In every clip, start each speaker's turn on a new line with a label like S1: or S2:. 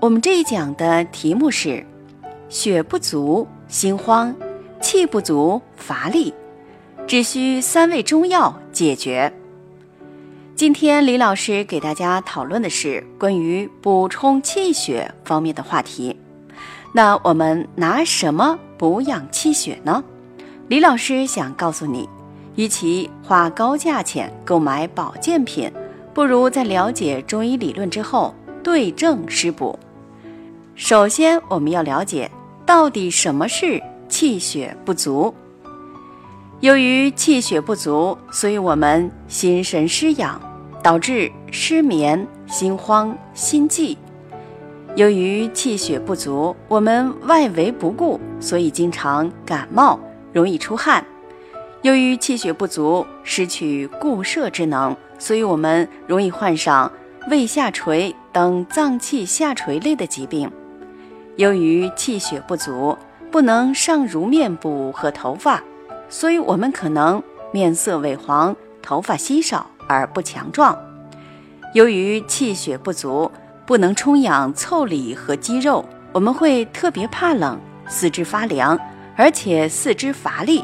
S1: 我们这一讲的题目是：血不足、心慌、气不足、乏力，只需三味中药解决。今天李老师给大家讨论的是关于补充气血方面的话题。那我们拿什么补养气血呢？李老师想告诉你，与其花高价钱购买保健品，不如在了解中医理论之后对症施补。首先，我们要了解到底什么是气血不足。由于气血不足，所以我们心神失养，导致失眠、心慌、心悸。由于气血不足，我们外围不顾，所以经常感冒，容易出汗。由于气血不足，失去固摄之能，所以我们容易患上胃下垂等脏器下垂类的疾病。由于气血不足，不能上濡面部和头发，所以我们可能面色萎黄、头发稀少而不强壮。由于气血不足，不能充养腠理和肌肉，我们会特别怕冷、四肢发凉，而且四肢乏力。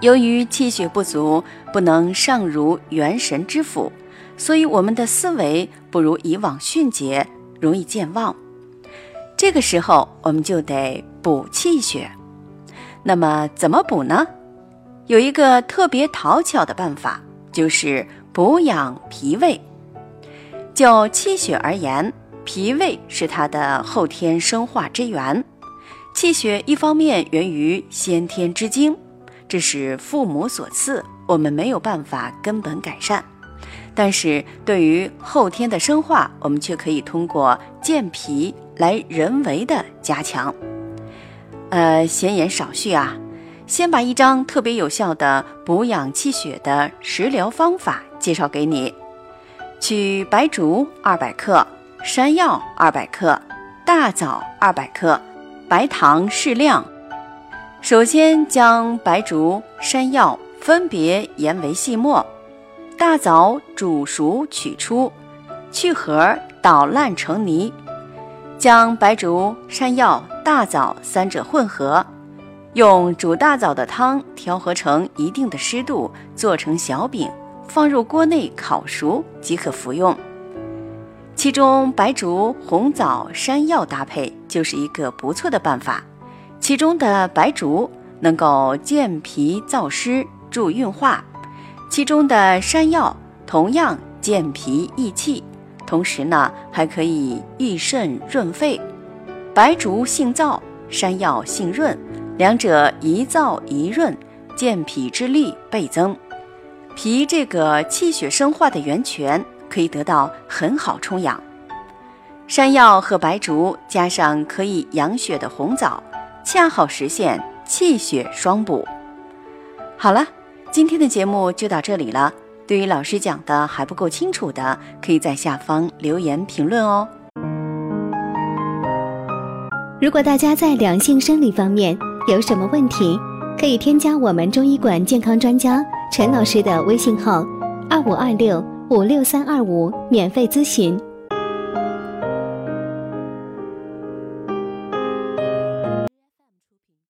S1: 由于气血不足，不能上濡元神之府，所以我们的思维不如以往迅捷，容易健忘。这个时候，我们就得补气血。那么怎么补呢？有一个特别讨巧的办法，就是补养脾胃。就气血而言，脾胃是它的后天生化之源。气血一方面源于先天之精，这是父母所赐，我们没有办法根本改善。但是对于后天的生化，我们却可以通过健脾来人为的加强。呃，闲言少叙啊，先把一张特别有效的补养气血的食疗方法介绍给你：取白术二百克、山药二百克、大枣二百克、白糖适量。首先将白术、山药分别研为细末。大枣煮熟取出，去核捣烂成泥，将白术、山药、大枣三者混合，用煮大枣的汤调和成一定的湿度，做成小饼，放入锅内烤熟即可服用。其中白术、红枣、山药搭配就是一个不错的办法。其中的白术能够健脾燥湿，助运化。其中的山药同样健脾益气，同时呢还可以益肾润肺。白术性燥，山药性润，两者一燥一润，健脾之力倍增，脾这个气血生化的源泉可以得到很好充养。山药和白术加上可以养血的红枣，恰好实现气血双补。好了。今天的节目就到这里了。对于老师讲的还不够清楚的，可以在下方留言评论哦。
S2: 如果大家在两性生理方面有什么问题，可以添加我们中医馆健康专家陈老师的微信号：二五二六五六三二五，免费咨询。